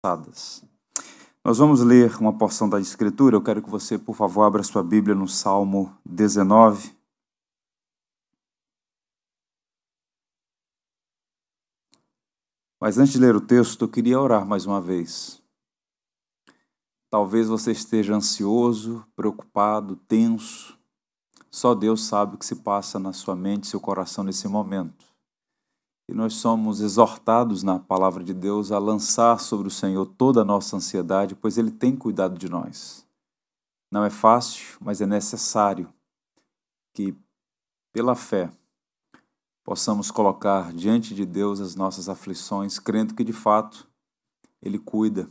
passadas. Nós vamos ler uma porção da Escritura. Eu quero que você, por favor, abra sua Bíblia no Salmo 19. Mas antes de ler o texto, eu queria orar mais uma vez. Talvez você esteja ansioso, preocupado, tenso. Só Deus sabe o que se passa na sua mente e seu coração nesse momento. E nós somos exortados na palavra de Deus a lançar sobre o Senhor toda a nossa ansiedade, pois Ele tem cuidado de nós. Não é fácil, mas é necessário que, pela fé, possamos colocar diante de Deus as nossas aflições, crendo que de fato Ele cuida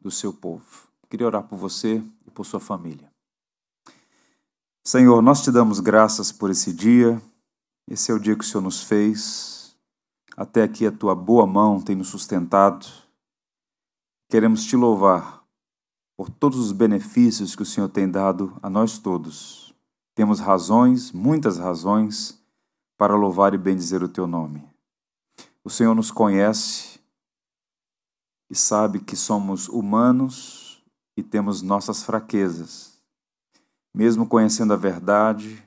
do seu povo. Queria orar por você e por sua família. Senhor, nós te damos graças por esse dia. Esse é o dia que o Senhor nos fez até aqui a tua boa mão tem nos sustentado. Queremos te louvar por todos os benefícios que o Senhor tem dado a nós todos. Temos razões, muitas razões, para louvar e bendizer o teu nome. O Senhor nos conhece e sabe que somos humanos e temos nossas fraquezas. Mesmo conhecendo a verdade,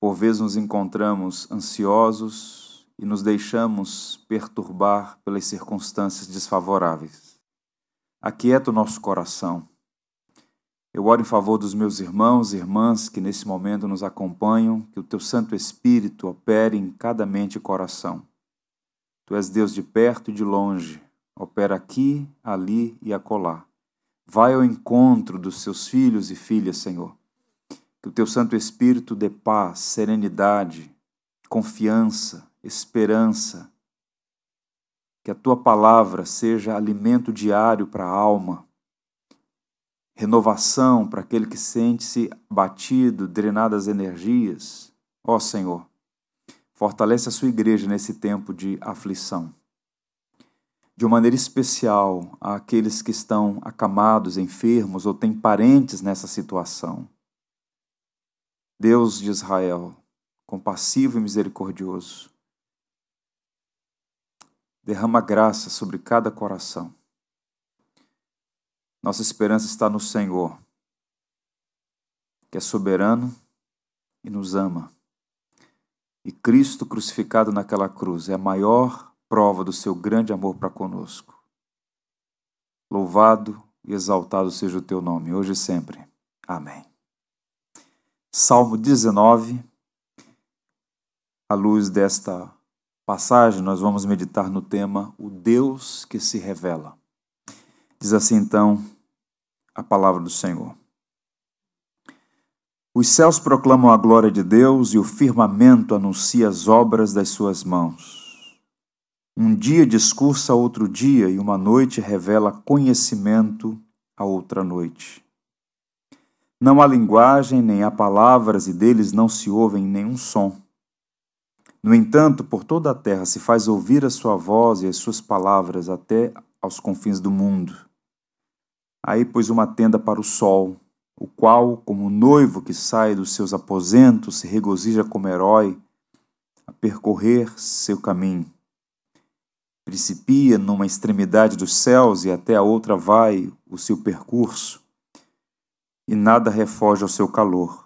por vezes nos encontramos ansiosos, e nos deixamos perturbar pelas circunstâncias desfavoráveis. Aquieta o nosso coração. Eu oro em favor dos meus irmãos e irmãs que nesse momento nos acompanham, que o teu Santo Espírito opere em cada mente e coração. Tu és Deus de perto e de longe, opera aqui, ali e acolá. Vai ao encontro dos seus filhos e filhas, Senhor. Que o teu Santo Espírito dê paz, serenidade, confiança, esperança. Que a tua palavra seja alimento diário para a alma, renovação para aquele que sente-se batido, drenado as energias. Ó Senhor, fortalece a sua igreja nesse tempo de aflição. De uma maneira especial àqueles que estão acamados, enfermos ou têm parentes nessa situação. Deus de Israel, compassivo e misericordioso, Derrama graça sobre cada coração. Nossa esperança está no Senhor, que é soberano e nos ama. E Cristo crucificado naquela cruz é a maior prova do seu grande amor para conosco. Louvado e exaltado seja o teu nome, hoje e sempre. Amém. Salmo 19, à luz desta passagem, nós vamos meditar no tema O Deus que se revela. Diz assim então a palavra do Senhor. Os céus proclamam a glória de Deus e o firmamento anuncia as obras das suas mãos. Um dia discursa outro dia e uma noite revela conhecimento a outra noite. Não há linguagem, nem há palavras, e deles não se ouvem nenhum som. No entanto, por toda a terra se faz ouvir a sua voz e as suas palavras até aos confins do mundo. Aí pôs uma tenda para o sol, o qual, como noivo que sai dos seus aposentos, se regozija como herói a percorrer seu caminho. Principia numa extremidade dos céus e até a outra vai o seu percurso, e nada refoge ao seu calor.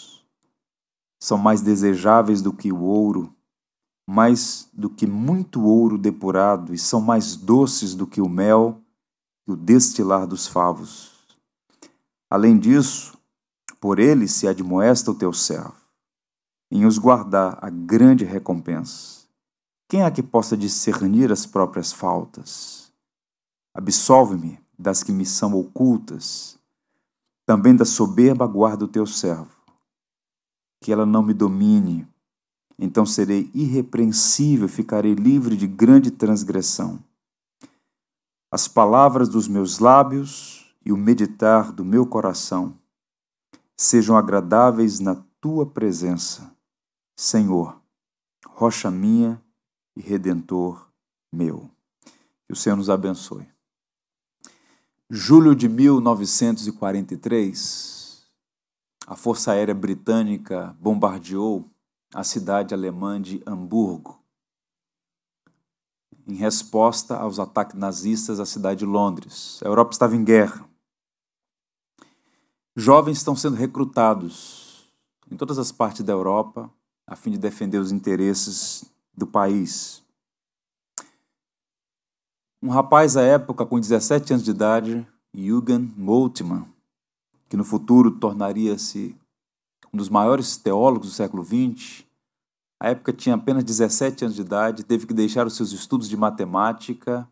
são mais desejáveis do que o ouro, mais do que muito ouro depurado, e são mais doces do que o mel e o destilar dos favos. Além disso, por ele se admoesta o teu servo, em os guardar a grande recompensa. Quem há que possa discernir as próprias faltas? Absolve-me das que me são ocultas, também da soberba guarda o teu servo que ela não me domine. Então serei irrepreensível, ficarei livre de grande transgressão. as palavras dos meus lábios e o meditar do meu coração sejam agradáveis na tua presença, Senhor, rocha minha e redentor meu. Que o Senhor nos abençoe. Julho de 1943, a Força Aérea Britânica bombardeou a cidade alemã de Hamburgo, em resposta aos ataques nazistas à cidade de Londres. A Europa estava em guerra. Jovens estão sendo recrutados em todas as partes da Europa a fim de defender os interesses do país. Um rapaz à época com 17 anos de idade, Jürgen Moltmann, que no futuro tornaria-se um dos maiores teólogos do século XX, à época tinha apenas 17 anos de idade, teve que deixar os seus estudos de matemática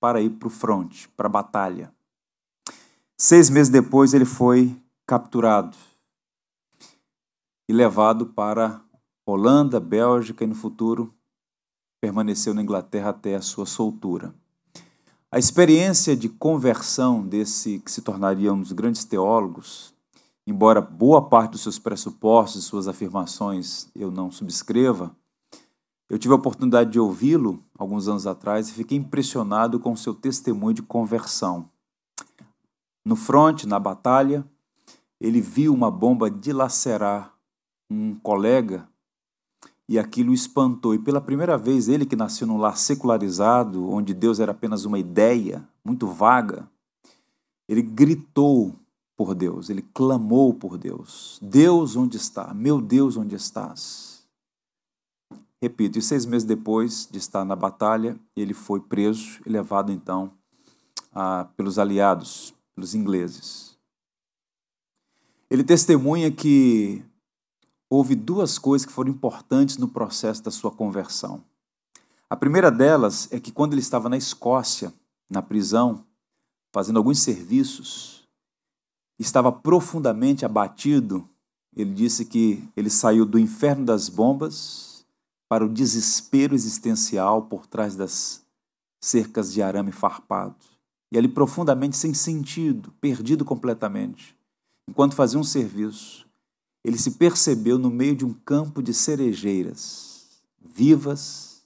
para ir para o fronte, para a batalha. Seis meses depois, ele foi capturado e levado para Holanda, Bélgica e no futuro permaneceu na Inglaterra até a sua soltura. A experiência de conversão desse que se tornaria um dos grandes teólogos, embora boa parte dos seus pressupostos, suas afirmações eu não subscreva, eu tive a oportunidade de ouvi-lo alguns anos atrás e fiquei impressionado com seu testemunho de conversão. No fronte, na batalha, ele viu uma bomba dilacerar um colega e aquilo espantou. E pela primeira vez, ele que nasceu num lar secularizado, onde Deus era apenas uma ideia muito vaga, ele gritou por Deus, ele clamou por Deus: Deus, onde está? Meu Deus, onde estás? Repito, e seis meses depois de estar na batalha, ele foi preso e levado então a, pelos aliados, pelos ingleses. Ele testemunha que houve duas coisas que foram importantes no processo da sua conversão. A primeira delas é que quando ele estava na Escócia, na prisão, fazendo alguns serviços, estava profundamente abatido. Ele disse que ele saiu do inferno das bombas para o desespero existencial por trás das cercas de arame farpado. E ali profundamente sem sentido, perdido completamente. Enquanto fazia um serviço, ele se percebeu no meio de um campo de cerejeiras, vivas,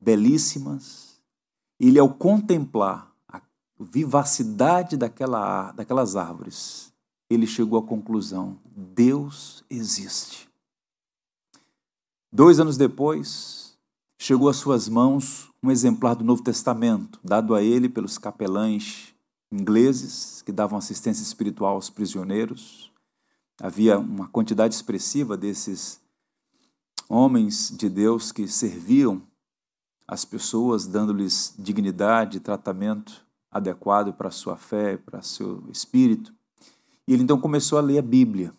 belíssimas, e ele, ao contemplar a vivacidade daquela, daquelas árvores, ele chegou à conclusão: Deus existe. Dois anos depois, chegou às suas mãos um exemplar do Novo Testamento, dado a ele pelos capelães ingleses que davam assistência espiritual aos prisioneiros. Havia uma quantidade expressiva desses homens de Deus que serviam as pessoas, dando-lhes dignidade tratamento adequado para a sua fé, para seu espírito. E ele então começou a ler a Bíblia.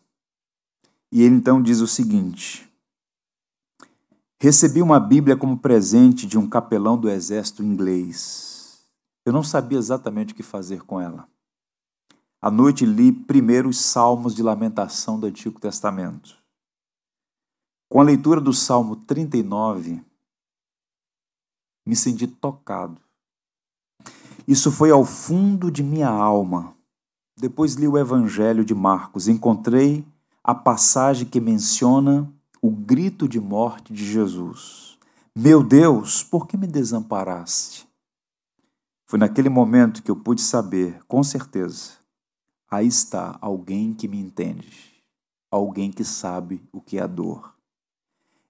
E ele então diz o seguinte: Recebi uma Bíblia como presente de um capelão do exército inglês. Eu não sabia exatamente o que fazer com ela. À noite li primeiro os salmos de lamentação do Antigo Testamento. Com a leitura do Salmo 39, me senti tocado. Isso foi ao fundo de minha alma. Depois li o Evangelho de Marcos. Encontrei a passagem que menciona o grito de morte de Jesus. Meu Deus, por que me desamparaste? Foi naquele momento que eu pude saber, com certeza, Aí está alguém que me entende, alguém que sabe o que é a dor.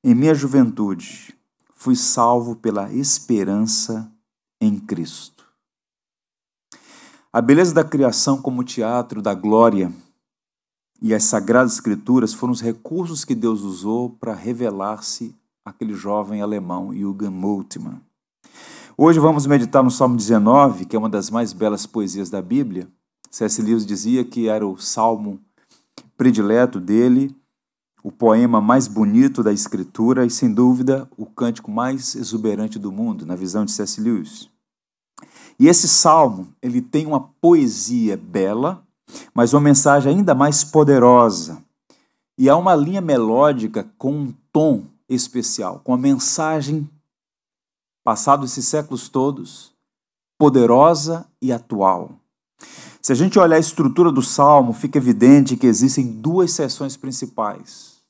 Em minha juventude, fui salvo pela esperança em Cristo. A beleza da criação como teatro da glória e as sagradas escrituras foram os recursos que Deus usou para revelar-se àquele jovem alemão, Jürgen Moltmann. Hoje vamos meditar no Salmo 19, que é uma das mais belas poesias da Bíblia, C.S. Lewis dizia que era o salmo predileto dele, o poema mais bonito da escritura e, sem dúvida, o cântico mais exuberante do mundo, na visão de C.S. Lewis. E esse salmo, ele tem uma poesia bela, mas uma mensagem ainda mais poderosa. E há uma linha melódica com um tom especial, com a mensagem, passados esses séculos todos, poderosa e atual. Se a gente olhar a estrutura do salmo, fica evidente que existem duas seções principais.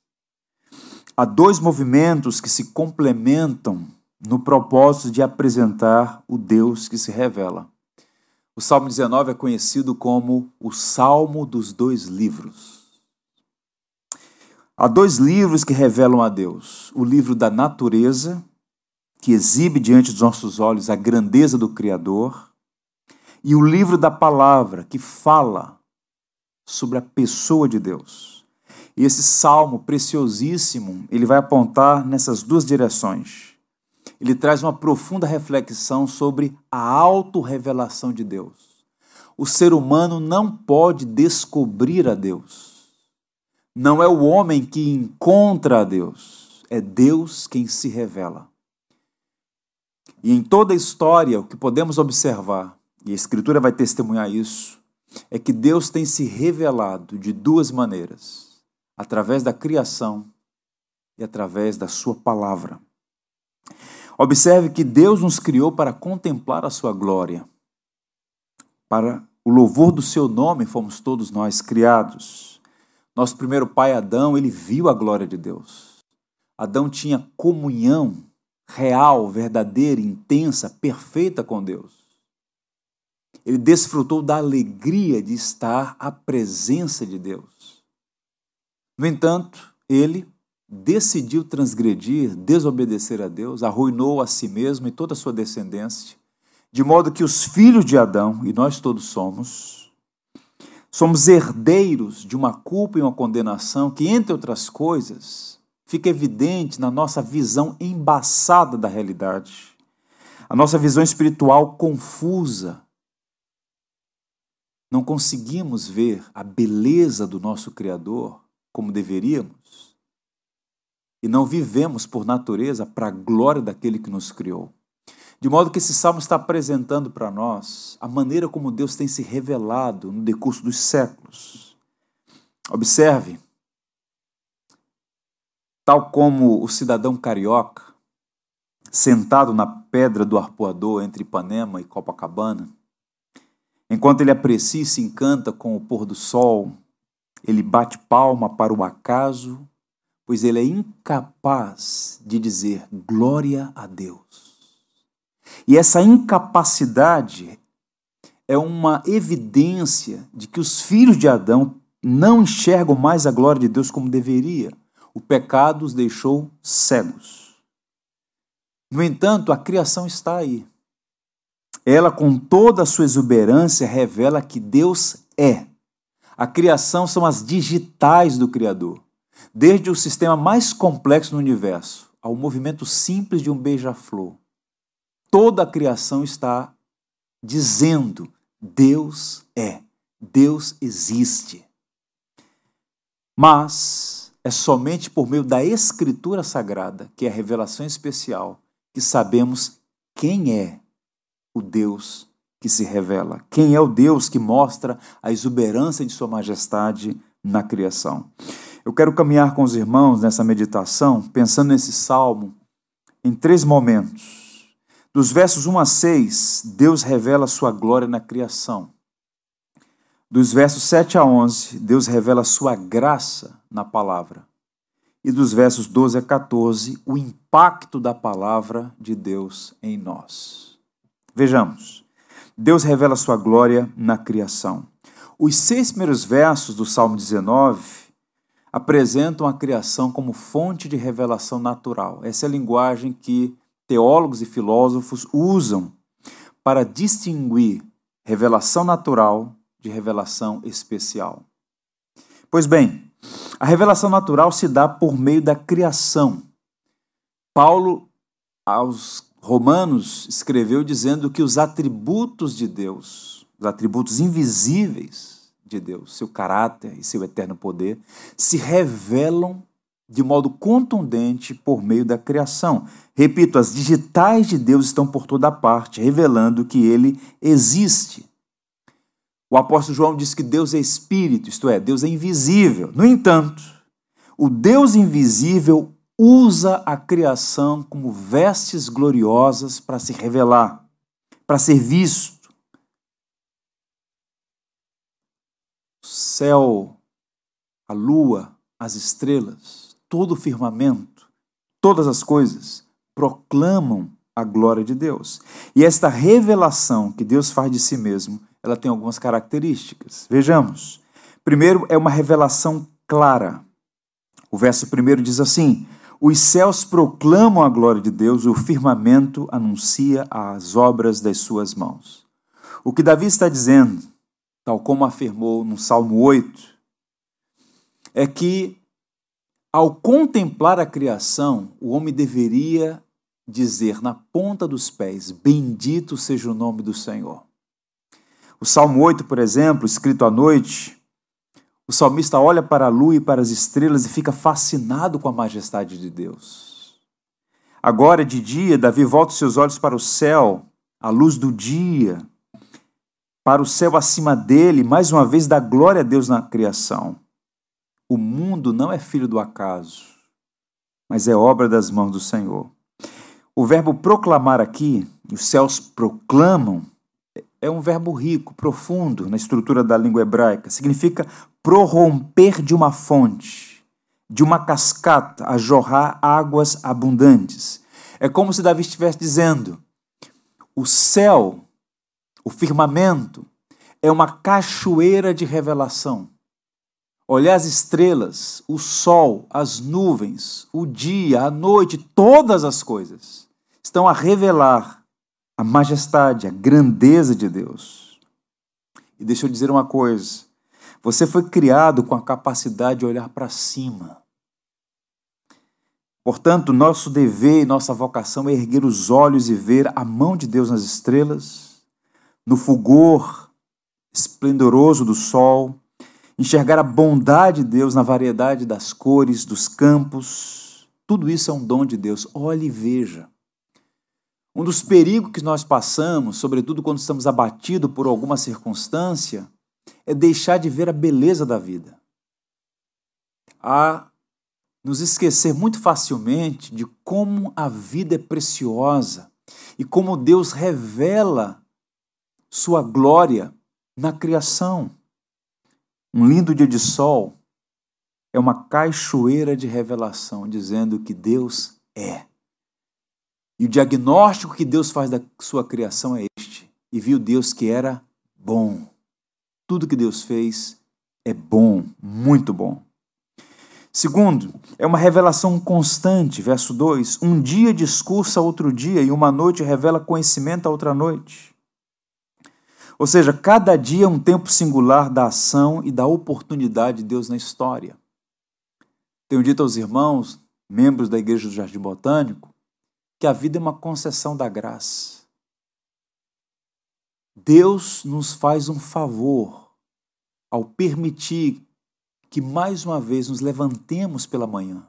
Há dois movimentos que se complementam no propósito de apresentar o Deus que se revela. O Salmo 19 é conhecido como o Salmo dos dois livros. Há dois livros que revelam a Deus: o livro da natureza, que exibe diante dos nossos olhos a grandeza do Criador, e o livro da palavra, que fala sobre a pessoa de Deus. E esse salmo preciosíssimo, ele vai apontar nessas duas direções. Ele traz uma profunda reflexão sobre a autorrevelação de Deus. O ser humano não pode descobrir a Deus. Não é o homem que encontra a Deus, é Deus quem se revela. E em toda a história, o que podemos observar, e a Escritura vai testemunhar isso, é que Deus tem se revelado de duas maneiras: através da criação e através da Sua palavra. Observe que Deus nos criou para contemplar a Sua glória. Para o louvor do Seu nome fomos todos nós criados. Nosso primeiro pai Adão, ele viu a glória de Deus. Adão tinha comunhão real, verdadeira, intensa, perfeita com Deus. Ele desfrutou da alegria de estar à presença de Deus. No entanto, ele decidiu transgredir, desobedecer a Deus, arruinou a si mesmo e toda a sua descendência, de modo que os filhos de Adão, e nós todos somos, somos herdeiros de uma culpa e uma condenação que, entre outras coisas, fica evidente na nossa visão embaçada da realidade, a nossa visão espiritual confusa. Não conseguimos ver a beleza do nosso Criador como deveríamos e não vivemos por natureza para a glória daquele que nos criou. De modo que esse salmo está apresentando para nós a maneira como Deus tem se revelado no decurso dos séculos. Observe tal como o cidadão carioca, sentado na pedra do arpoador entre Ipanema e Copacabana, enquanto ele aprecia e se encanta com o pôr do sol, ele bate palma para o acaso, pois ele é incapaz de dizer glória a Deus. E essa incapacidade é uma evidência de que os filhos de Adão não enxergam mais a glória de Deus como deveria o pecado os deixou cegos. No entanto, a criação está aí. Ela, com toda a sua exuberância, revela que Deus é. A criação são as digitais do Criador. Desde o sistema mais complexo no universo ao movimento simples de um beija-flor. Toda a criação está dizendo: Deus é, Deus existe. Mas é somente por meio da Escritura Sagrada, que é a revelação especial, que sabemos quem é o Deus que se revela, quem é o Deus que mostra a exuberância de Sua majestade na criação. Eu quero caminhar com os irmãos nessa meditação, pensando nesse salmo, em três momentos. Dos versos 1 a 6, Deus revela Sua glória na criação. Dos versos 7 a 11, Deus revela sua graça na palavra. E dos versos 12 a 14, o impacto da palavra de Deus em nós. Vejamos. Deus revela sua glória na criação. Os seis primeiros versos do Salmo 19 apresentam a criação como fonte de revelação natural. Essa é a linguagem que teólogos e filósofos usam para distinguir revelação natural de revelação especial. Pois bem, a revelação natural se dá por meio da criação. Paulo, aos Romanos, escreveu dizendo que os atributos de Deus, os atributos invisíveis de Deus, seu caráter e seu eterno poder, se revelam de modo contundente por meio da criação. Repito, as digitais de Deus estão por toda parte, revelando que ele existe. O apóstolo João diz que Deus é espírito, isto é, Deus é invisível. No entanto, o Deus invisível usa a criação como vestes gloriosas para se revelar. para ser visto. O céu, a lua, as estrelas, todo o firmamento, todas as coisas proclamam a glória de Deus. E esta revelação que Deus faz de si mesmo, ela tem algumas características. Vejamos. Primeiro, é uma revelação clara. O verso primeiro diz assim: Os céus proclamam a glória de Deus, o firmamento anuncia as obras das suas mãos. O que Davi está dizendo, tal como afirmou no Salmo 8, é que ao contemplar a criação, o homem deveria dizer na ponta dos pés: Bendito seja o nome do Senhor. O Salmo 8, por exemplo, escrito à noite, o salmista olha para a lua e para as estrelas e fica fascinado com a majestade de Deus. Agora, de dia, Davi volta os seus olhos para o céu, a luz do dia, para o céu acima dele, mais uma vez dá glória a Deus na criação. O mundo não é filho do acaso, mas é obra das mãos do Senhor. O verbo proclamar aqui, os céus proclamam, é um verbo rico, profundo na estrutura da língua hebraica. Significa prorromper de uma fonte, de uma cascata, a jorrar águas abundantes. É como se Davi estivesse dizendo: o céu, o firmamento, é uma cachoeira de revelação. Olhar as estrelas, o sol, as nuvens, o dia, a noite, todas as coisas estão a revelar a majestade, a grandeza de Deus. E deixa eu dizer uma coisa: você foi criado com a capacidade de olhar para cima. Portanto, nosso dever e nossa vocação é erguer os olhos e ver a mão de Deus nas estrelas, no fulgor esplendoroso do sol, enxergar a bondade de Deus na variedade das cores, dos campos. Tudo isso é um dom de Deus. Olhe e veja. Um dos perigos que nós passamos, sobretudo quando estamos abatidos por alguma circunstância, é deixar de ver a beleza da vida. A nos esquecer muito facilmente de como a vida é preciosa e como Deus revela sua glória na criação. Um lindo dia de sol é uma cachoeira de revelação dizendo que Deus é. E o diagnóstico que Deus faz da sua criação é este: e viu Deus que era bom. Tudo que Deus fez é bom, muito bom. Segundo, é uma revelação constante, verso 2: um dia discursa outro dia, e uma noite revela conhecimento a outra noite. Ou seja, cada dia é um tempo singular da ação e da oportunidade de Deus na história. Tenho dito aos irmãos, membros da Igreja do Jardim Botânico, que a vida é uma concessão da graça. Deus nos faz um favor ao permitir que mais uma vez nos levantemos pela manhã.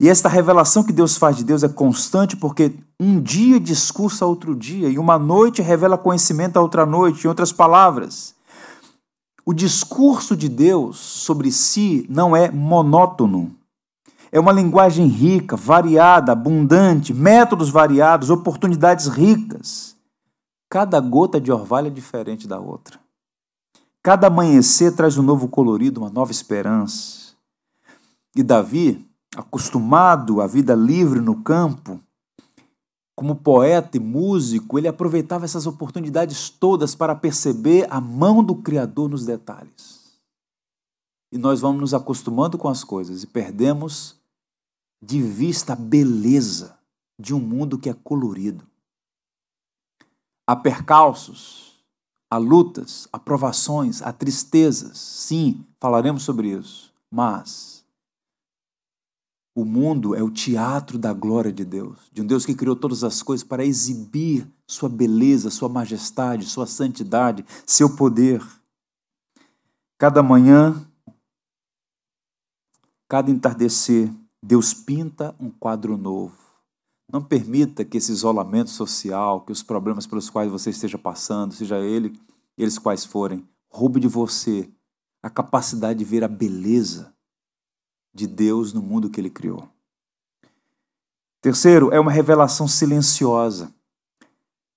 E esta revelação que Deus faz de Deus é constante porque um dia discursa outro dia e uma noite revela conhecimento a outra noite. Em outras palavras, o discurso de Deus sobre si não é monótono. É uma linguagem rica, variada, abundante, métodos variados, oportunidades ricas. Cada gota de orvalho é diferente da outra. Cada amanhecer traz um novo colorido, uma nova esperança. E Davi, acostumado à vida livre no campo, como poeta e músico, ele aproveitava essas oportunidades todas para perceber a mão do Criador nos detalhes. E nós vamos nos acostumando com as coisas e perdemos de vista a beleza de um mundo que é colorido. Há percalços, há lutas, há provações, há tristezas. Sim, falaremos sobre isso. Mas o mundo é o teatro da glória de Deus, de um Deus que criou todas as coisas para exibir sua beleza, sua majestade, sua santidade, seu poder. Cada manhã, cada entardecer, Deus pinta um quadro novo. Não permita que esse isolamento social, que os problemas pelos quais você esteja passando, seja ele, eles quais forem, roube de você a capacidade de ver a beleza de Deus no mundo que ele criou. Terceiro, é uma revelação silenciosa.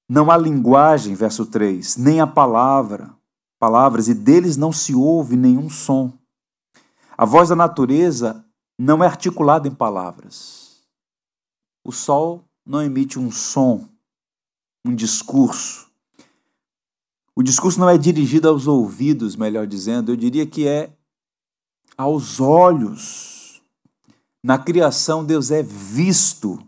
Não há linguagem, verso 3, nem a palavra, palavras, e deles não se ouve nenhum som. A voz da natureza não é articulada em palavras. O sol não emite um som, um discurso. O discurso não é dirigido aos ouvidos, melhor dizendo, eu diria que é aos olhos. Na criação, Deus é visto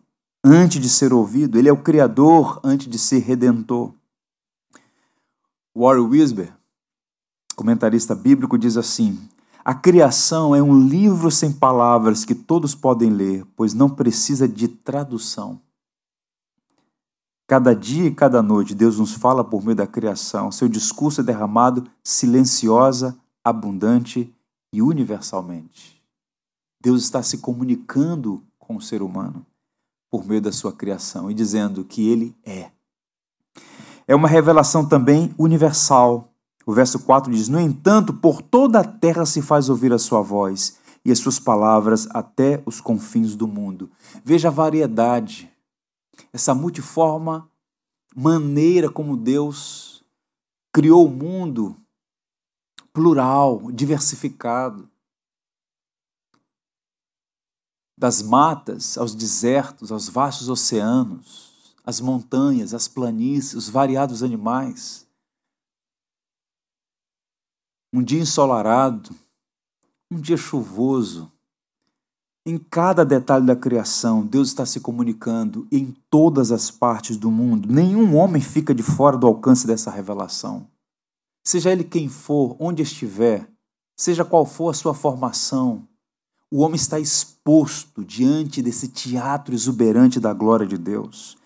antes de ser ouvido, ele é o Criador antes de ser redentor. Warren Wisber, comentarista bíblico, diz assim: A criação é um livro sem palavras que todos podem ler, pois não precisa de tradução. Cada dia e cada noite, Deus nos fala por meio da criação. Seu discurso é derramado silenciosa, abundante e universalmente. Deus está se comunicando com o ser humano por meio da sua criação e dizendo que ele é. É uma revelação também universal. O verso 4 diz: No entanto, por toda a terra se faz ouvir a sua voz e as suas palavras até os confins do mundo. Veja a variedade, essa multiforma maneira como Deus criou o mundo plural, diversificado. das matas aos desertos, aos vastos oceanos, as montanhas, as planícies, os variados animais. Um dia ensolarado, um dia chuvoso, em cada detalhe da criação, Deus está se comunicando em todas as partes do mundo. Nenhum homem fica de fora do alcance dessa revelação. Seja ele quem for, onde estiver, seja qual for a sua formação, o homem está exposto diante desse teatro exuberante da glória de Deus.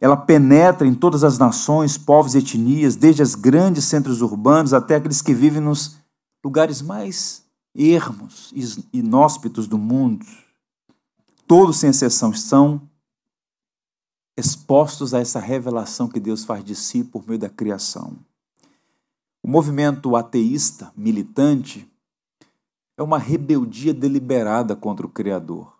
Ela penetra em todas as nações, povos e etnias, desde os grandes centros urbanos até aqueles que vivem nos lugares mais ermos e inóspitos do mundo. Todos, sem exceção, estão expostos a essa revelação que Deus faz de si por meio da criação. O movimento ateísta militante é uma rebeldia deliberada contra o Criador.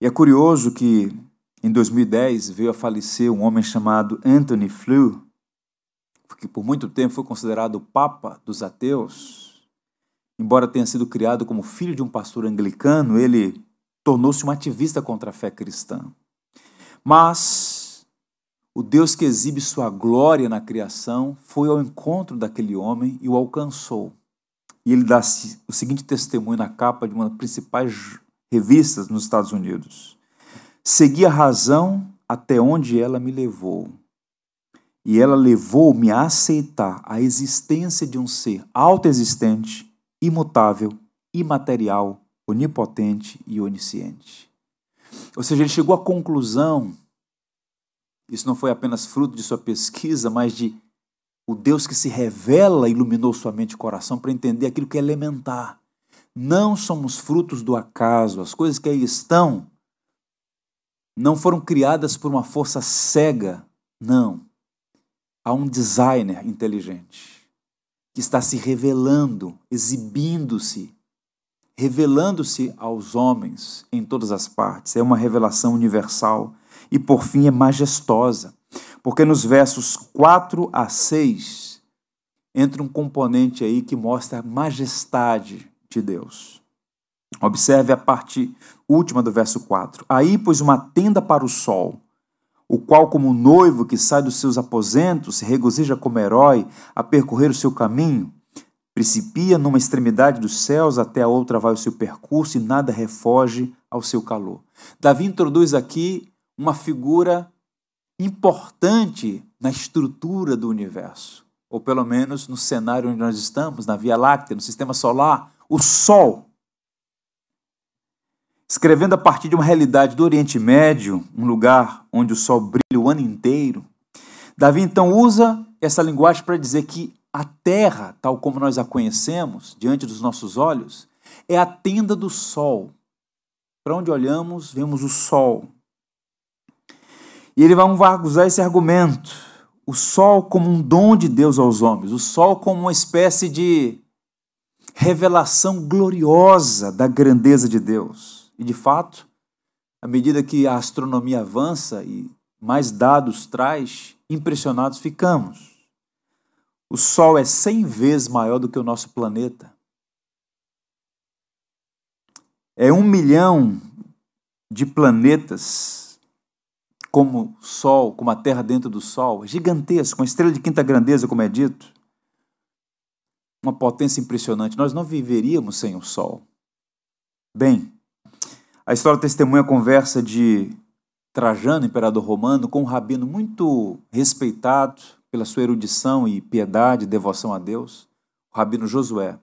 E é curioso que em 2010 veio a falecer um homem chamado Anthony Flew, que por muito tempo foi considerado o Papa dos ateus. Embora tenha sido criado como filho de um pastor anglicano, ele tornou-se um ativista contra a fé cristã. Mas o Deus que exibe sua glória na criação foi ao encontro daquele homem e o alcançou. E ele dá o seguinte testemunho na capa de uma das principais revistas nos Estados Unidos: Segui a razão até onde ela me levou. E ela levou-me a aceitar a existência de um ser autoexistente, imutável, imaterial, onipotente e onisciente. Ou seja, ele chegou à conclusão, isso não foi apenas fruto de sua pesquisa, mas de o Deus que se revela iluminou sua mente e coração para entender aquilo que é elementar. Não somos frutos do acaso. As coisas que aí estão não foram criadas por uma força cega. Não. Há um designer inteligente que está se revelando, exibindo-se, revelando-se aos homens em todas as partes. É uma revelação universal e, por fim, é majestosa. Porque nos versos 4 a 6 entra um componente aí que mostra a majestade de Deus. Observe a parte última do verso 4. Aí pôs uma tenda para o sol, o qual, como noivo que sai dos seus aposentos, se regozija como herói a percorrer o seu caminho, principia numa extremidade dos céus, até a outra vai o seu percurso e nada refoge ao seu calor. Davi introduz aqui uma figura importante na estrutura do universo, ou pelo menos no cenário onde nós estamos, na Via Láctea, no sistema solar, o Sol. Escrevendo a partir de uma realidade do Oriente Médio, um lugar onde o sol brilha o ano inteiro, Davi então usa essa linguagem para dizer que a terra, tal como nós a conhecemos, diante dos nossos olhos, é a tenda do sol. Para onde olhamos, vemos o sol. E ele vai usar esse argumento: o sol como um dom de Deus aos homens, o sol como uma espécie de revelação gloriosa da grandeza de Deus. E de fato, à medida que a astronomia avança e mais dados traz, impressionados ficamos. O Sol é 100 vezes maior do que o nosso planeta. É um milhão de planetas como o Sol, como a Terra dentro do Sol, é gigantesco, uma estrela de quinta grandeza, como é dito. Uma potência impressionante. Nós não viveríamos sem o Sol. Bem, a história testemunha a conversa de Trajano, imperador romano, com um rabino muito respeitado pela sua erudição e piedade, devoção a Deus, o rabino Josué.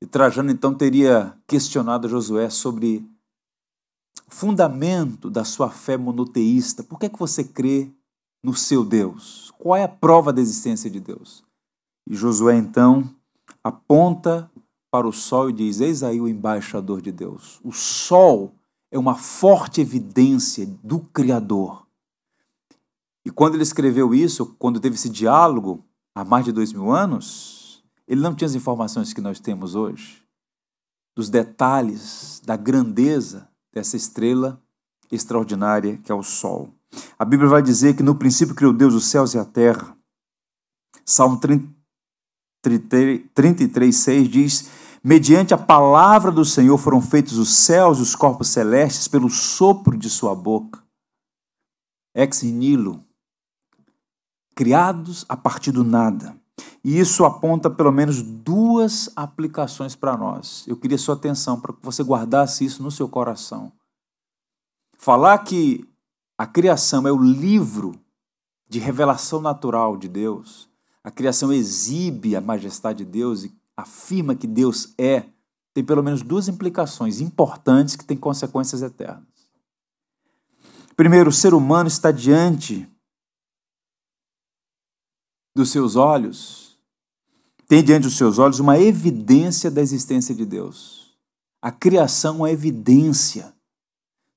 E Trajano então teria questionado Josué sobre o fundamento da sua fé monoteísta. Por que, é que você crê no seu Deus? Qual é a prova da existência de Deus? E Josué então aponta para o sol e diz: Eis aí o embaixador de Deus. O sol é uma forte evidência do Criador. E quando ele escreveu isso, quando teve esse diálogo há mais de dois mil anos, ele não tinha as informações que nós temos hoje, dos detalhes, da grandeza dessa estrela extraordinária que é o Sol. A Bíblia vai dizer que no princípio criou Deus os céus e a terra. Salmo 33, 6 diz: Mediante a palavra do Senhor foram feitos os céus e os corpos celestes pelo sopro de sua boca. Ex nihilo, criados a partir do nada. E isso aponta pelo menos duas aplicações para nós. Eu queria sua atenção para que você guardasse isso no seu coração. Falar que a criação é o livro de revelação natural de Deus, a criação exibe a majestade de Deus e afirma que Deus é, tem pelo menos duas implicações importantes que têm consequências eternas. Primeiro, o ser humano está diante dos seus olhos, tem diante dos seus olhos uma evidência da existência de Deus. A criação é evidência.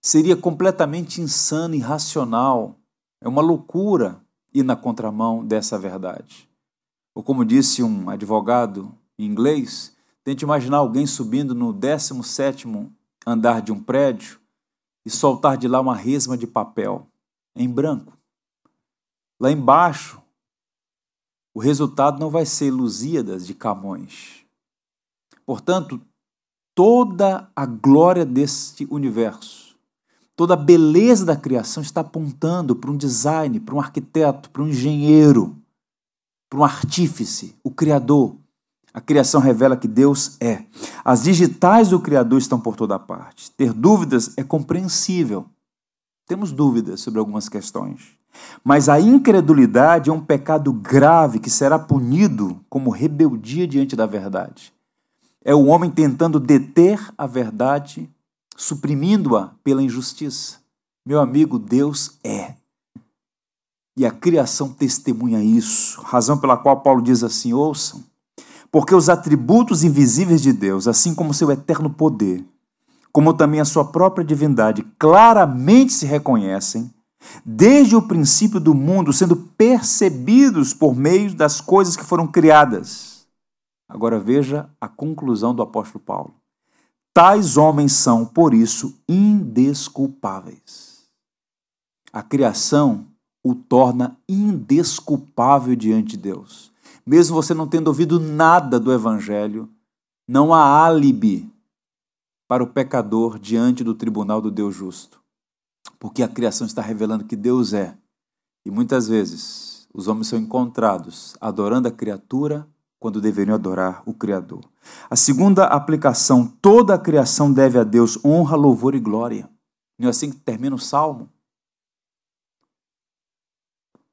Seria completamente insano irracional. É uma loucura ir na contramão dessa verdade. Ou como disse um advogado em inglês, tente imaginar alguém subindo no 17º andar de um prédio e soltar de lá uma resma de papel em branco. Lá embaixo o resultado não vai ser Lusíadas de Camões. Portanto, toda a glória deste universo, toda a beleza da criação está apontando para um design, para um arquiteto, para um engenheiro, para um artífice, o Criador. A criação revela que Deus é. As digitais do Criador estão por toda parte. Ter dúvidas é compreensível. Temos dúvidas sobre algumas questões. Mas a incredulidade é um pecado grave que será punido como rebeldia diante da verdade. É o homem tentando deter a verdade, suprimindo-a pela injustiça. Meu amigo, Deus é. E a criação testemunha isso, razão pela qual Paulo diz assim: ouçam, porque os atributos invisíveis de Deus, assim como seu eterno poder, como também a sua própria divindade, claramente se reconhecem desde o princípio do mundo, sendo percebidos por meio das coisas que foram criadas. Agora veja a conclusão do apóstolo Paulo. Tais homens são, por isso, indesculpáveis. A criação o torna indesculpável diante de Deus. Mesmo você não tendo ouvido nada do Evangelho, não há álibi para o pecador diante do tribunal do Deus justo porque a criação está revelando que Deus é. E muitas vezes os homens são encontrados adorando a criatura quando deveriam adorar o Criador. A segunda aplicação: toda a criação deve a Deus honra, louvor e glória. Não é assim que termina o salmo?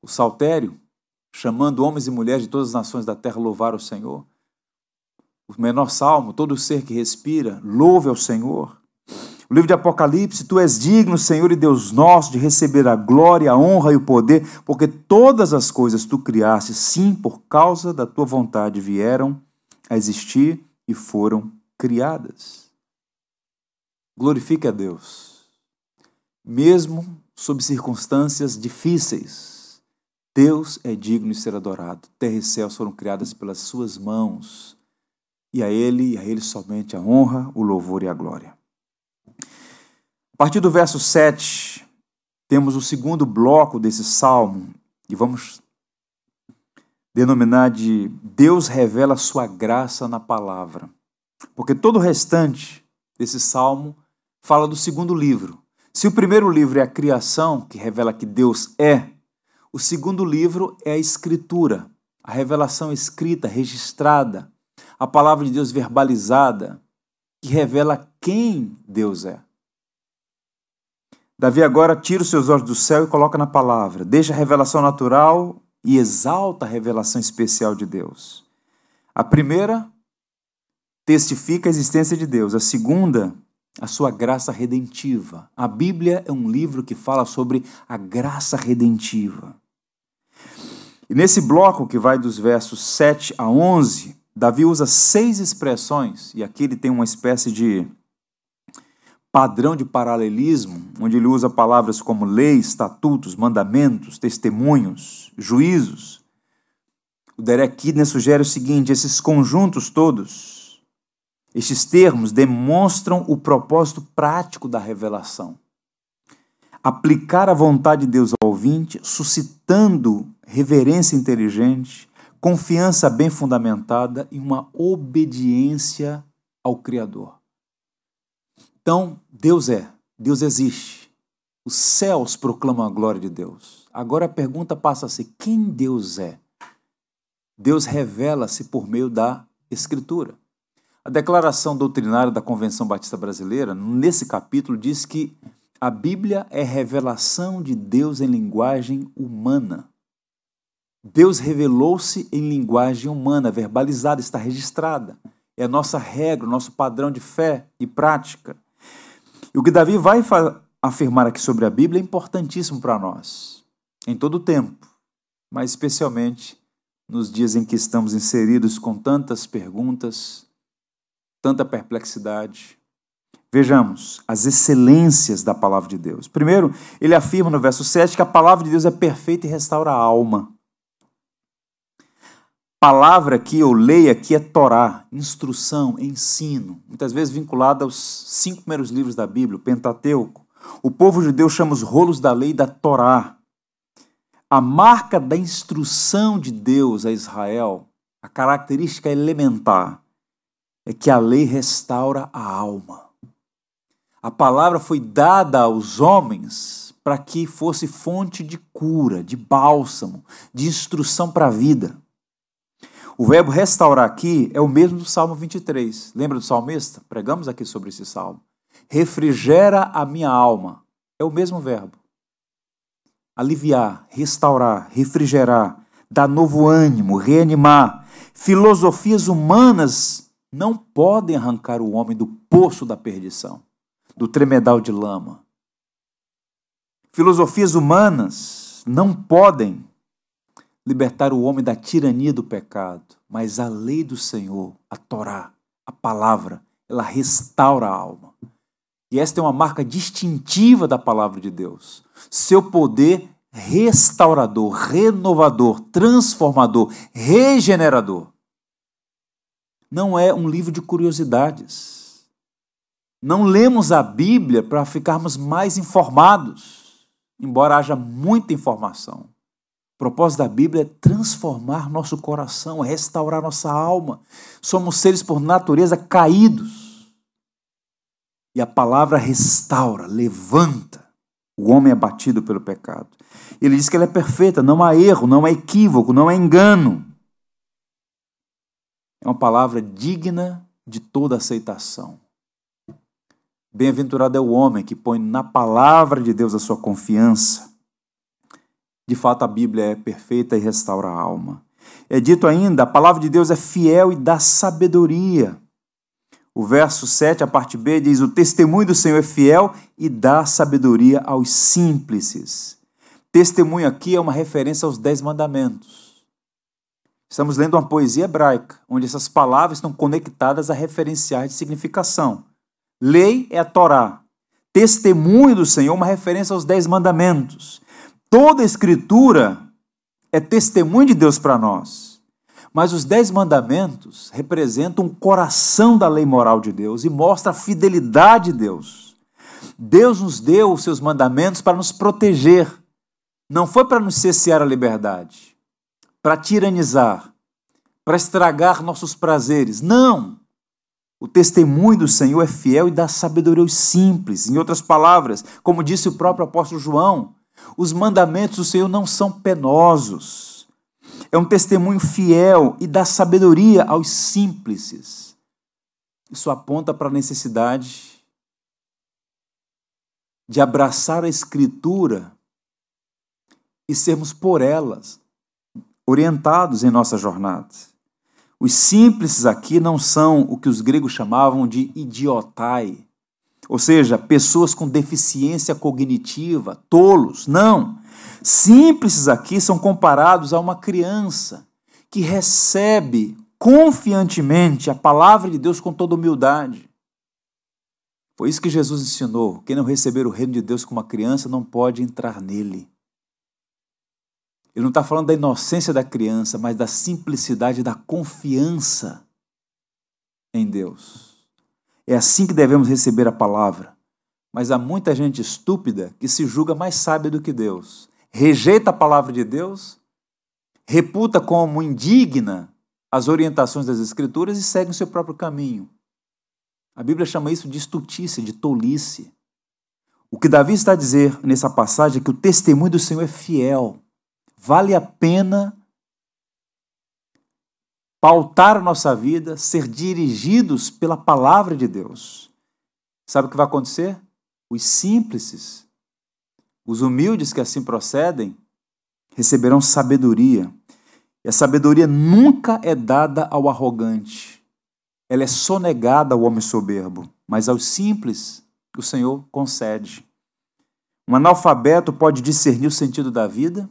O saltério, chamando homens e mulheres de todas as nações da terra a louvar o Senhor. O menor salmo: todo ser que respira, louve ao Senhor. O livro de Apocalipse, tu és digno, Senhor e Deus nosso, de receber a glória, a honra e o poder, porque todas as coisas tu criaste, sim, por causa da tua vontade, vieram a existir e foram criadas. Glorifique a Deus, mesmo sob circunstâncias difíceis. Deus é digno de ser adorado. Terra e céus foram criadas pelas suas mãos. E a Ele, e a Ele somente a honra, o louvor e a glória. A partir do verso 7, temos o segundo bloco desse salmo e vamos denominar de Deus revela sua graça na palavra. Porque todo o restante desse salmo fala do segundo livro. Se o primeiro livro é a criação, que revela que Deus é, o segundo livro é a escritura, a revelação escrita, registrada, a palavra de Deus verbalizada, que revela quem Deus é. Davi agora tira os seus olhos do céu e coloca na palavra, deixa a revelação natural e exalta a revelação especial de Deus. A primeira testifica a existência de Deus, a segunda, a sua graça redentiva. A Bíblia é um livro que fala sobre a graça redentiva. E nesse bloco que vai dos versos 7 a 11, Davi usa seis expressões, e aqui ele tem uma espécie de padrão de paralelismo, onde ele usa palavras como lei, estatutos, mandamentos, testemunhos, juízos. O Derek Kidner sugere o seguinte: esses conjuntos todos, estes termos demonstram o propósito prático da revelação. Aplicar a vontade de Deus ao ouvinte, suscitando reverência inteligente, confiança bem fundamentada e uma obediência ao Criador. Então, Deus é, Deus existe. Os céus proclamam a glória de Deus. Agora a pergunta passa a ser: quem Deus é? Deus revela-se por meio da Escritura. A declaração doutrinária da Convenção Batista Brasileira, nesse capítulo, diz que a Bíblia é revelação de Deus em linguagem humana. Deus revelou-se em linguagem humana, verbalizada, está registrada. É a nossa regra, o nosso padrão de fé e prática. E o que Davi vai afirmar aqui sobre a Bíblia é importantíssimo para nós, em todo o tempo, mas especialmente nos dias em que estamos inseridos com tantas perguntas, tanta perplexidade. Vejamos as excelências da palavra de Deus. Primeiro, ele afirma no verso 7 que a palavra de Deus é perfeita e restaura a alma palavra que eu leio aqui é Torá, instrução, ensino, muitas vezes vinculada aos cinco primeiros livros da Bíblia, o Pentateuco. O povo judeu chama os rolos da lei da Torá. A marca da instrução de Deus a Israel, a característica elementar, é que a lei restaura a alma. A palavra foi dada aos homens para que fosse fonte de cura, de bálsamo, de instrução para a vida. O verbo restaurar aqui é o mesmo do Salmo 23. Lembra do salmista? Pregamos aqui sobre esse salmo. Refrigera a minha alma. É o mesmo verbo. Aliviar, restaurar, refrigerar, dar novo ânimo, reanimar. Filosofias humanas não podem arrancar o homem do poço da perdição, do tremedal de lama. Filosofias humanas não podem libertar o homem da tirania do pecado, mas a lei do Senhor, a Torá, a palavra, ela restaura a alma. E esta é uma marca distintiva da palavra de Deus. Seu poder restaurador, renovador, transformador, regenerador. Não é um livro de curiosidades. Não lemos a Bíblia para ficarmos mais informados, embora haja muita informação. Propósito da Bíblia é transformar nosso coração, restaurar nossa alma. Somos seres por natureza caídos. E a palavra restaura, levanta o homem abatido pelo pecado. Ele diz que ela é perfeita, não há erro, não há equívoco, não há engano. É uma palavra digna de toda aceitação. Bem-aventurado é o homem que põe na palavra de Deus a sua confiança de fato, a Bíblia é perfeita e restaura a alma. É dito ainda: a palavra de Deus é fiel e dá sabedoria. O verso 7, a parte B, diz: O testemunho do Senhor é fiel e dá sabedoria aos simples. Testemunho aqui é uma referência aos Dez Mandamentos. Estamos lendo uma poesia hebraica, onde essas palavras estão conectadas a referenciais de significação. Lei é a Torá. Testemunho do Senhor, é uma referência aos Dez Mandamentos. Toda a Escritura é testemunho de Deus para nós. Mas os Dez Mandamentos representam o coração da lei moral de Deus e mostra a fidelidade de Deus. Deus nos deu os seus mandamentos para nos proteger. Não foi para nos cessear a liberdade, para tiranizar, para estragar nossos prazeres. Não! O testemunho do Senhor é fiel e dá sabedoria aos simples. Em outras palavras, como disse o próprio apóstolo João, os mandamentos do Senhor não são penosos. É um testemunho fiel e dá sabedoria aos simples. Isso aponta para a necessidade de abraçar a Escritura e sermos por elas orientados em nossa jornada. Os simples aqui não são o que os gregos chamavam de idiotai, ou seja, pessoas com deficiência cognitiva, tolos. Não. Simples aqui são comparados a uma criança que recebe confiantemente a palavra de Deus com toda humildade. Foi isso que Jesus ensinou. Quem não receber o reino de Deus como uma criança não pode entrar nele. Ele não está falando da inocência da criança, mas da simplicidade, da confiança em Deus. É assim que devemos receber a palavra. Mas há muita gente estúpida que se julga mais sábia do que Deus. Rejeita a palavra de Deus, reputa como indigna as orientações das Escrituras e segue o seu próprio caminho. A Bíblia chama isso de estutice, de tolice. O que Davi está a dizer nessa passagem é que o testemunho do Senhor é fiel. Vale a pena pautar nossa vida, ser dirigidos pela palavra de Deus. Sabe o que vai acontecer? Os simples, os humildes que assim procedem, receberão sabedoria. E a sabedoria nunca é dada ao arrogante. Ela é sonegada ao homem soberbo, mas aos simples o Senhor concede. Um analfabeto pode discernir o sentido da vida,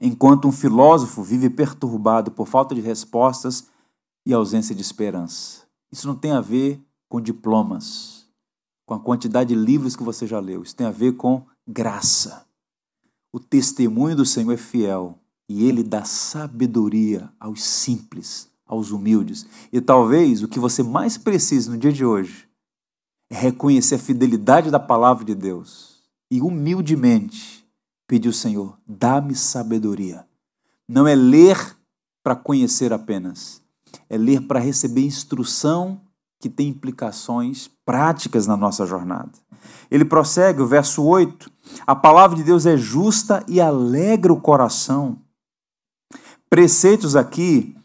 enquanto um filósofo vive perturbado por falta de respostas e ausência de esperança. Isso não tem a ver com diplomas, com a quantidade de livros que você já leu. Isso tem a ver com graça. O testemunho do Senhor é fiel e ele dá sabedoria aos simples, aos humildes. E talvez o que você mais precisa no dia de hoje é reconhecer a fidelidade da palavra de Deus e humildemente pediu ao Senhor: dá-me sabedoria. Não é ler para conhecer apenas, é ler para receber instrução que tem implicações práticas na nossa jornada. Ele prossegue, o verso 8: A palavra de Deus é justa e alegra o coração. Preceitos aqui,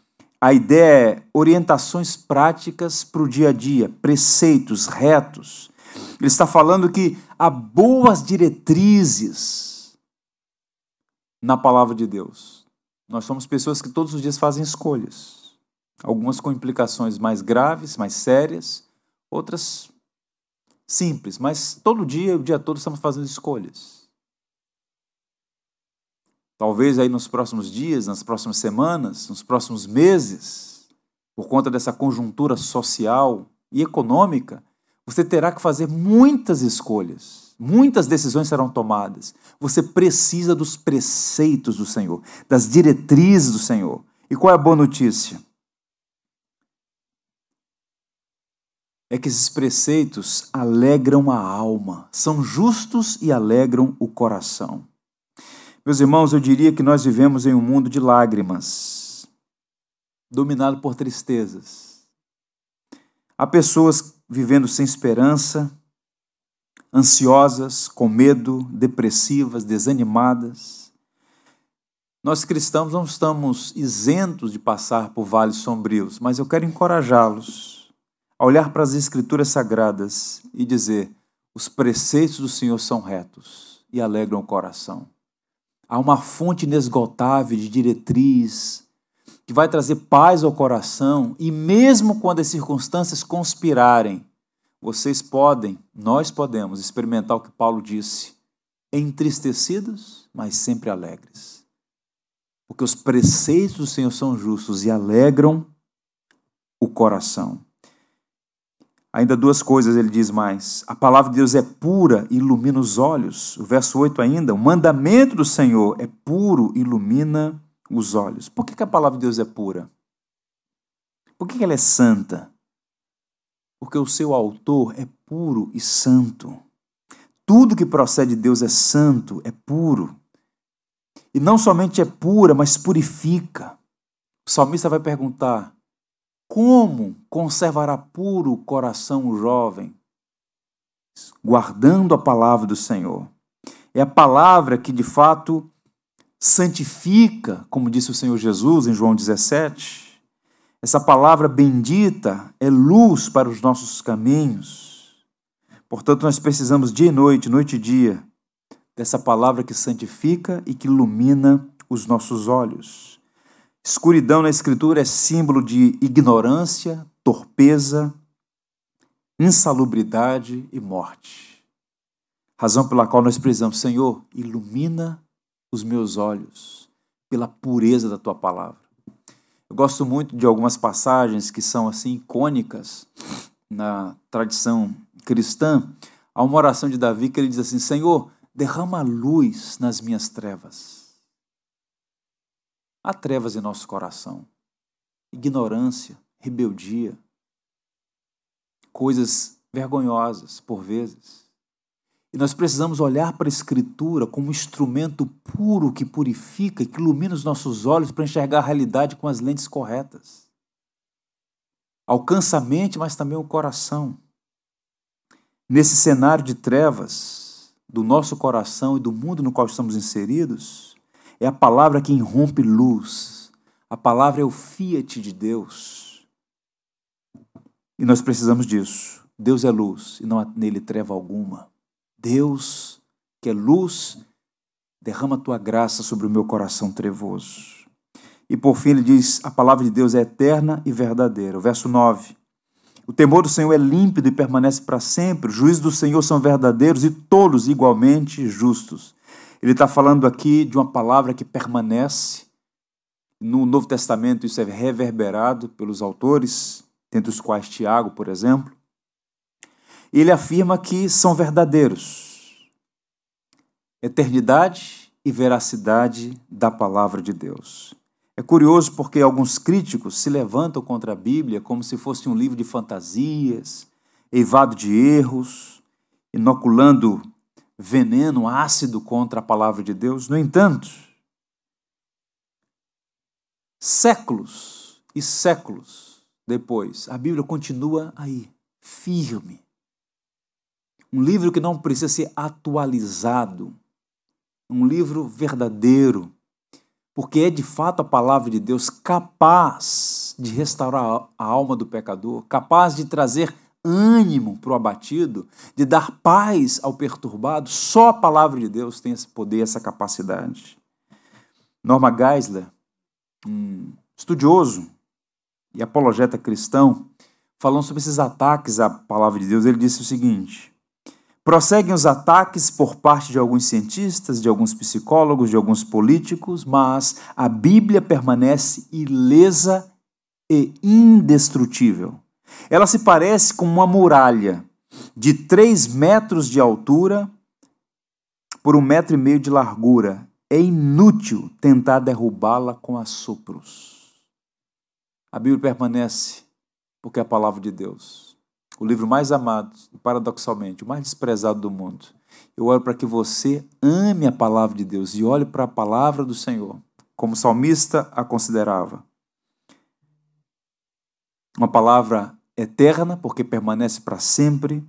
a ideia é orientações práticas para o dia a dia, preceitos retos. Ele está falando que há boas diretrizes na palavra de Deus. Nós somos pessoas que todos os dias fazem escolhas, algumas com implicações mais graves, mais sérias, outras simples, mas todo dia, o dia todo, estamos fazendo escolhas. Talvez aí nos próximos dias, nas próximas semanas, nos próximos meses, por conta dessa conjuntura social e econômica, você terá que fazer muitas escolhas Muitas decisões serão tomadas. Você precisa dos preceitos do Senhor, das diretrizes do Senhor. E qual é a boa notícia? É que esses preceitos alegram a alma, são justos e alegram o coração. Meus irmãos, eu diria que nós vivemos em um mundo de lágrimas, dominado por tristezas. Há pessoas vivendo sem esperança, ansiosas, com medo, depressivas, desanimadas. Nós cristãos não estamos isentos de passar por vales sombrios, mas eu quero encorajá-los a olhar para as Escrituras Sagradas e dizer: os preceitos do Senhor são retos e alegram o coração. Há uma fonte inesgotável de diretriz que vai trazer paz ao coração e, mesmo quando as circunstâncias conspirarem vocês podem, nós podemos experimentar o que Paulo disse, entristecidos, mas sempre alegres. Porque os preceitos do Senhor são justos e alegram o coração. Ainda duas coisas ele diz mais. A palavra de Deus é pura e ilumina os olhos. O verso 8 ainda, o mandamento do Senhor é puro e ilumina os olhos. Por que, que a palavra de Deus é pura? Por que, que ela é santa? Porque o seu autor é puro e santo. Tudo que procede de Deus é santo, é puro. E não somente é pura, mas purifica. O salmista vai perguntar: como conservará puro o coração jovem? Guardando a palavra do Senhor. É a palavra que de fato santifica, como disse o Senhor Jesus em João 17. Essa palavra bendita é luz para os nossos caminhos. Portanto, nós precisamos dia e noite, noite e dia, dessa palavra que santifica e que ilumina os nossos olhos. Escuridão na Escritura é símbolo de ignorância, torpeza, insalubridade e morte. Razão pela qual nós precisamos, Senhor, ilumina os meus olhos pela pureza da tua palavra. Eu gosto muito de algumas passagens que são assim icônicas na tradição cristã. Há uma oração de Davi que ele diz assim: Senhor, derrama luz nas minhas trevas. Há trevas em nosso coração, ignorância, rebeldia, coisas vergonhosas por vezes. E nós precisamos olhar para a Escritura como um instrumento puro que purifica e que ilumina os nossos olhos para enxergar a realidade com as lentes corretas. Alcança a mente, mas também o coração. Nesse cenário de trevas do nosso coração e do mundo no qual estamos inseridos, é a palavra que irrompe luz. A palavra é o fiat de Deus. E nós precisamos disso. Deus é luz e não há nele treva alguma. Deus, que é luz, derrama a tua graça sobre o meu coração trevoso. E por fim ele diz: a palavra de Deus é eterna e verdadeira. O verso 9. O temor do Senhor é límpido e permanece para sempre. Os juízos do Senhor são verdadeiros e todos igualmente justos. Ele está falando aqui de uma palavra que permanece. No Novo Testamento, isso é reverberado pelos autores, dentre os quais Tiago, por exemplo. Ele afirma que são verdadeiros. Eternidade e veracidade da palavra de Deus. É curioso porque alguns críticos se levantam contra a Bíblia como se fosse um livro de fantasias, eivado de erros, inoculando veneno ácido contra a palavra de Deus. No entanto, séculos e séculos depois, a Bíblia continua aí, firme. Um livro que não precisa ser atualizado, um livro verdadeiro, porque é de fato a palavra de Deus capaz de restaurar a alma do pecador, capaz de trazer ânimo para o abatido, de dar paz ao perturbado, só a palavra de Deus tem esse poder, essa capacidade. Norma Geisler, um estudioso e apologeta cristão, falando sobre esses ataques à palavra de Deus, ele disse o seguinte: prosseguem os ataques por parte de alguns cientistas, de alguns psicólogos, de alguns políticos, mas a Bíblia permanece ilesa e indestrutível. Ela se parece com uma muralha de 3 metros de altura por um metro e meio de largura. É inútil tentar derrubá-la com assopros. A Bíblia permanece porque é a palavra de Deus. O livro mais amado paradoxalmente, o mais desprezado do mundo. Eu oro para que você ame a palavra de Deus e olhe para a palavra do Senhor, como o salmista a considerava. Uma palavra eterna, porque permanece para sempre,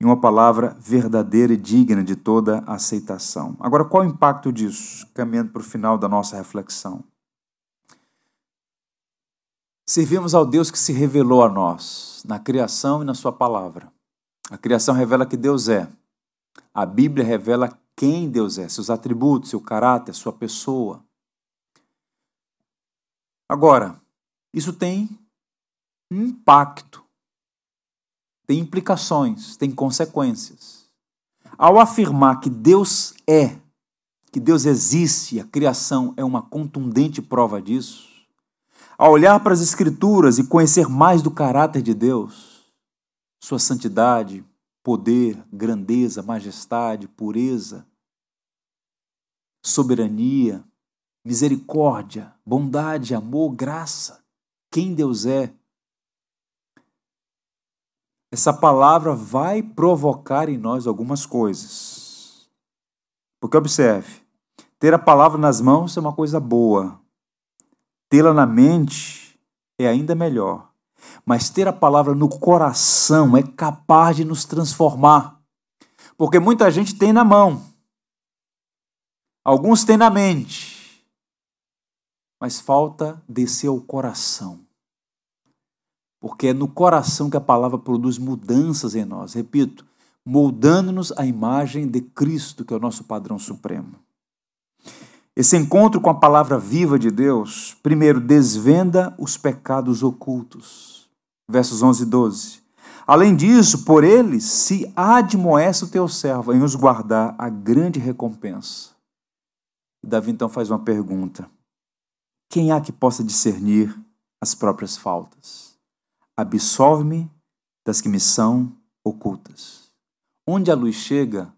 e uma palavra verdadeira e digna de toda aceitação. Agora, qual o impacto disso? Caminhando para o final da nossa reflexão. Servimos ao Deus que se revelou a nós na criação e na Sua palavra. A criação revela que Deus é. A Bíblia revela quem Deus é, seus atributos, seu caráter, sua pessoa. Agora, isso tem impacto, tem implicações, tem consequências. Ao afirmar que Deus é, que Deus existe, a criação é uma contundente prova disso, ao olhar para as Escrituras e conhecer mais do caráter de Deus, sua santidade, poder, grandeza, majestade, pureza, soberania, misericórdia, bondade, amor, graça, quem Deus é, essa palavra vai provocar em nós algumas coisas. Porque observe, ter a palavra nas mãos é uma coisa boa. Tê-la na mente é ainda melhor. Mas ter a palavra no coração é capaz de nos transformar. Porque muita gente tem na mão, alguns têm na mente, mas falta descer ao coração. Porque é no coração que a palavra produz mudanças em nós. Repito, moldando-nos à imagem de Cristo, que é o nosso padrão supremo. Esse encontro com a palavra viva de Deus, primeiro, desvenda os pecados ocultos. Versos 11 e 12. Além disso, por eles se admoesta o teu servo em os guardar a grande recompensa. Davi então faz uma pergunta: Quem há que possa discernir as próprias faltas? Absolve-me das que me são ocultas. Onde a luz chega,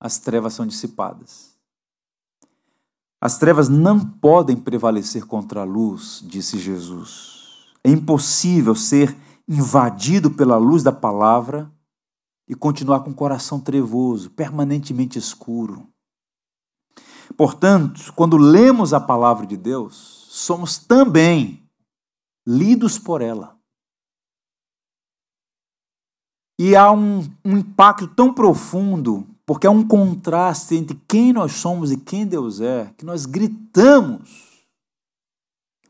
as trevas são dissipadas. As trevas não podem prevalecer contra a luz, disse Jesus. É impossível ser invadido pela luz da palavra e continuar com o coração trevoso, permanentemente escuro. Portanto, quando lemos a palavra de Deus, somos também lidos por ela. E há um, um, impacto tão profundo, porque há um contraste entre quem nós somos e quem Deus é, que nós gritamos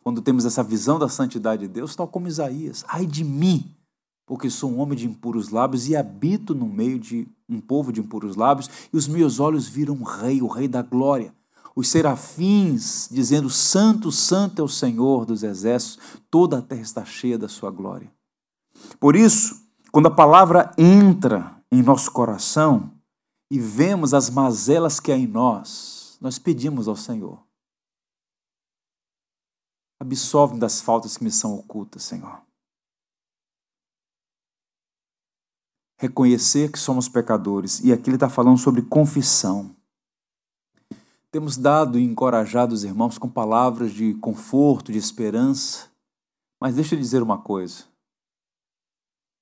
quando temos essa visão da santidade de Deus, tal como Isaías: ai de mim, porque sou um homem de impuros lábios e habito no meio de um povo de impuros lábios, e os meus olhos viram um rei, o rei da glória. Os serafins dizendo: Santo, Santo é o Senhor dos exércitos, toda a terra está cheia da sua glória. Por isso, quando a palavra entra em nosso coração e vemos as mazelas que há em nós, nós pedimos ao Senhor Absolve-me das faltas que me são ocultas, Senhor. Reconhecer que somos pecadores. E aqui ele está falando sobre confissão. Temos dado e encorajado os irmãos com palavras de conforto, de esperança. Mas deixa eu dizer uma coisa.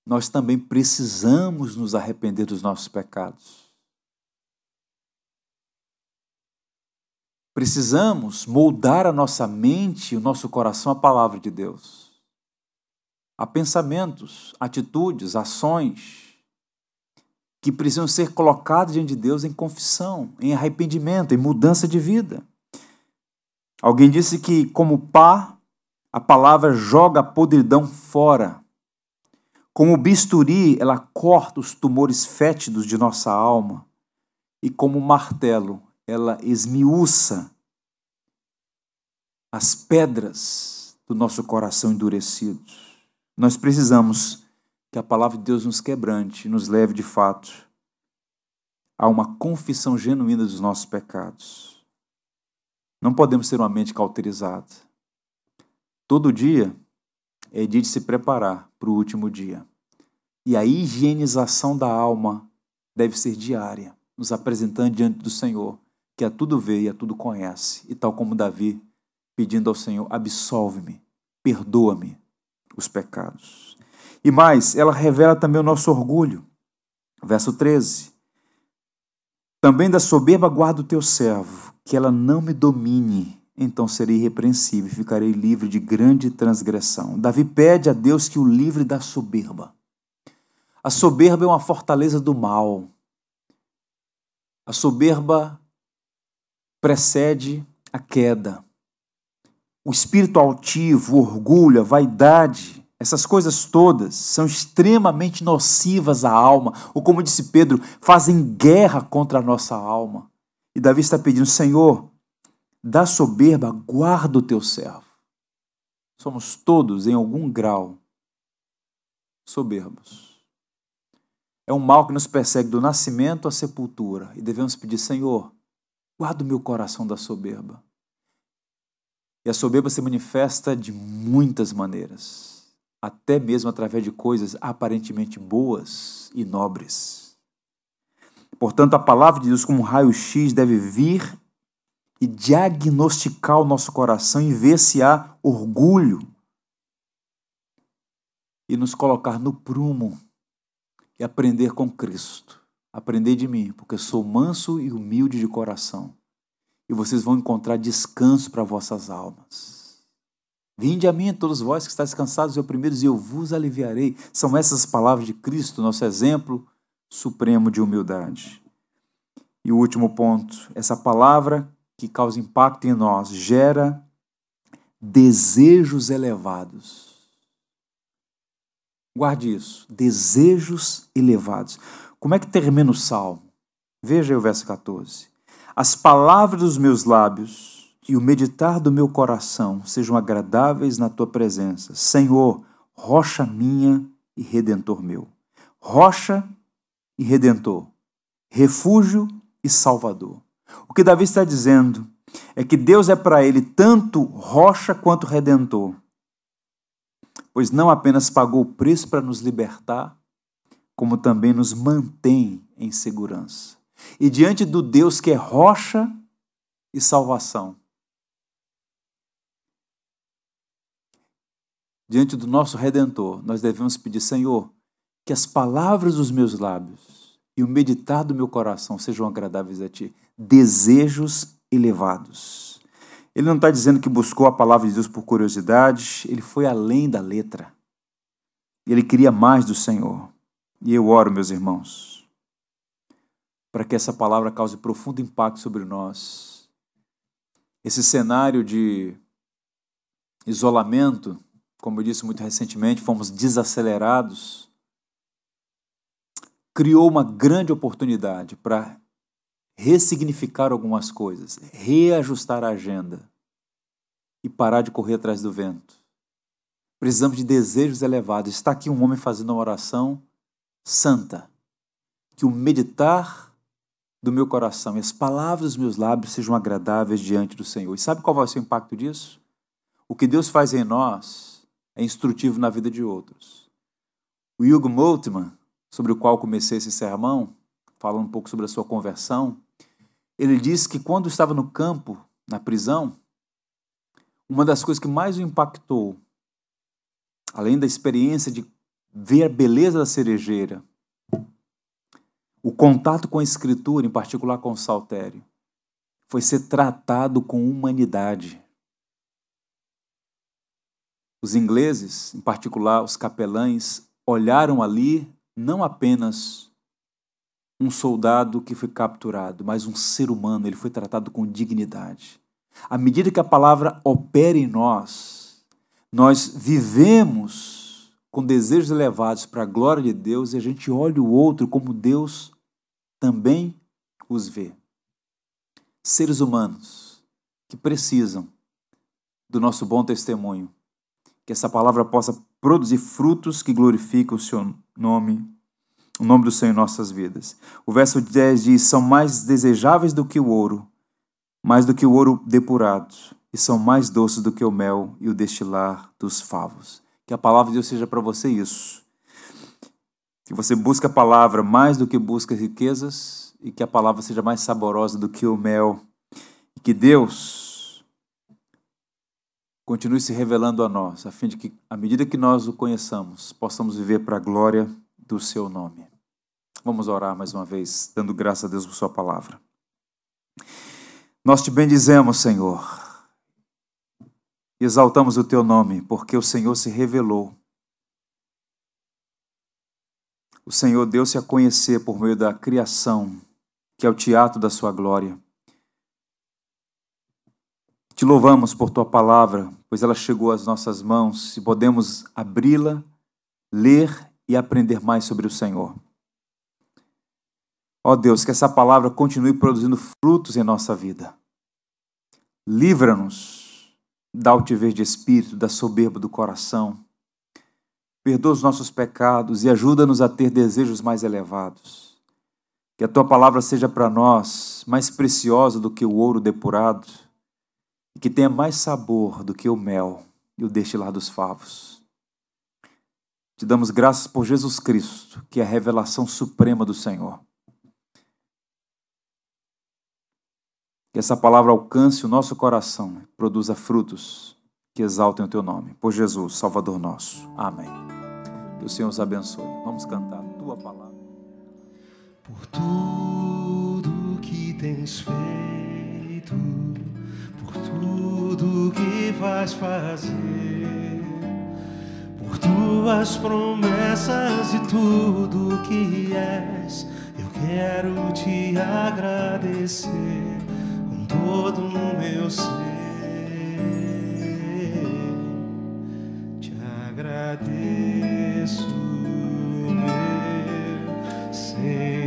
Nós também precisamos nos arrepender dos nossos pecados. Precisamos moldar a nossa mente e o nosso coração à palavra de Deus. Há pensamentos, atitudes, ações que precisam ser colocados diante de Deus em confissão, em arrependimento, em mudança de vida. Alguém disse que, como pá, a palavra joga a podridão fora. Como bisturi, ela corta os tumores fétidos de nossa alma. E como martelo, ela esmiuça as pedras do nosso coração endurecido. Nós precisamos que a palavra de Deus nos quebrante, nos leve de fato a uma confissão genuína dos nossos pecados. Não podemos ter uma mente cauterizada. Todo dia é dia de se preparar para o último dia. E a higienização da alma deve ser diária, nos apresentando diante do Senhor que a tudo vê e a tudo conhece, e tal como Davi, pedindo ao Senhor: absolve-me, perdoa-me os pecados. E mais, ela revela também o nosso orgulho. Verso 13: Também da soberba guarda o teu servo, que ela não me domine, então serei irrepreensível e ficarei livre de grande transgressão. Davi pede a Deus que o livre da soberba. A soberba é uma fortaleza do mal. A soberba precede a queda. O espírito altivo, o orgulho, a vaidade, essas coisas todas são extremamente nocivas à alma, ou como disse Pedro, fazem guerra contra a nossa alma. E Davi está pedindo: Senhor, da soberba, guarda o teu servo. Somos todos, em algum grau, soberbos. É um mal que nos persegue do nascimento à sepultura. E devemos pedir, Senhor, Guarda o meu coração da soberba. E a soberba se manifesta de muitas maneiras, até mesmo através de coisas aparentemente boas e nobres. Portanto, a palavra de Deus, como um raio-x, deve vir e diagnosticar o nosso coração e ver se há orgulho e nos colocar no prumo e aprender com Cristo. Aprender de mim, porque sou manso e humilde de coração. E vocês vão encontrar descanso para vossas almas. Vinde a mim, todos vós que estáis cansados e oprimidos, e eu vos aliviarei. São essas palavras de Cristo, nosso exemplo supremo de humildade. E o último ponto, essa palavra que causa impacto em nós gera desejos elevados. Guarde isso, desejos elevados. Como é que termina o salmo? Veja aí o verso 14. As palavras dos meus lábios e o meditar do meu coração sejam agradáveis na tua presença. Senhor, rocha minha e redentor meu. Rocha e redentor. Refúgio e salvador. O que Davi está dizendo é que Deus é para ele tanto rocha quanto redentor, pois não apenas pagou o preço para nos libertar, como também nos mantém em segurança. E diante do Deus que é rocha e salvação, diante do nosso redentor, nós devemos pedir, Senhor, que as palavras dos meus lábios e o meditar do meu coração sejam agradáveis a ti, desejos elevados. Ele não está dizendo que buscou a palavra de Deus por curiosidade, ele foi além da letra. Ele queria mais do Senhor. E eu oro, meus irmãos, para que essa palavra cause profundo impacto sobre nós. Esse cenário de isolamento, como eu disse muito recentemente, fomos desacelerados, criou uma grande oportunidade para ressignificar algumas coisas, reajustar a agenda e parar de correr atrás do vento. Precisamos de desejos elevados. Está aqui um homem fazendo uma oração santa. Que o meditar do meu coração e as palavras dos meus lábios sejam agradáveis diante do Senhor. E sabe qual vai ser o impacto disso? O que Deus faz em nós é instrutivo na vida de outros. O Hugo Moltmann, sobre o qual comecei esse sermão, falando um pouco sobre a sua conversão, ele disse que quando estava no campo, na prisão, uma das coisas que mais o impactou, além da experiência de ver a beleza da cerejeira, o contato com a escritura, em particular com o saltério, foi ser tratado com humanidade. Os ingleses, em particular os capelães, olharam ali não apenas um soldado que foi capturado, mas um ser humano, ele foi tratado com dignidade. À medida que a palavra opera em nós, nós vivemos com desejos elevados para a glória de Deus e a gente olha o outro como Deus também os vê. Seres humanos que precisam do nosso bom testemunho, que essa palavra possa produzir frutos que glorificam o seu nome o nome do Senhor em nossas vidas. O verso 10 diz: São mais desejáveis do que o ouro, mais do que o ouro depurado, e são mais doces do que o mel e o destilar dos favos. Que a palavra de Deus seja para você isso. Que você busque a palavra mais do que busca riquezas, e que a palavra seja mais saborosa do que o mel. E que Deus continue se revelando a nós, a fim de que, à medida que nós o conheçamos, possamos viver para a glória do seu nome. Vamos orar mais uma vez, dando graça a Deus por Sua palavra. Nós te bendizemos, Senhor, exaltamos o Teu nome, porque o Senhor se revelou. O Senhor deu-se a conhecer por meio da criação, que é o teatro da Sua glória. Te louvamos por Tua palavra, pois ela chegou às nossas mãos e podemos abri-la, ler e aprender mais sobre o Senhor. Ó Deus, que essa palavra continue produzindo frutos em nossa vida. Livra-nos da altivez de espírito, da soberba do coração. Perdoa os nossos pecados e ajuda-nos a ter desejos mais elevados. Que a tua palavra seja para nós mais preciosa do que o ouro depurado e que tenha mais sabor do que o mel e o destilar dos favos. Te damos graças por Jesus Cristo, que é a revelação suprema do Senhor. Que essa palavra alcance o nosso coração, produza frutos que exaltem o teu nome. Por Jesus, Salvador nosso. Amém. Que o Senhor os abençoe. Vamos cantar a tua palavra. por tudo que tens feito, por tudo que vais fazer, por tuas promessas e tudo que és. Eu quero te agradecer todo o meu ser. Te agradeço, meu Senhor.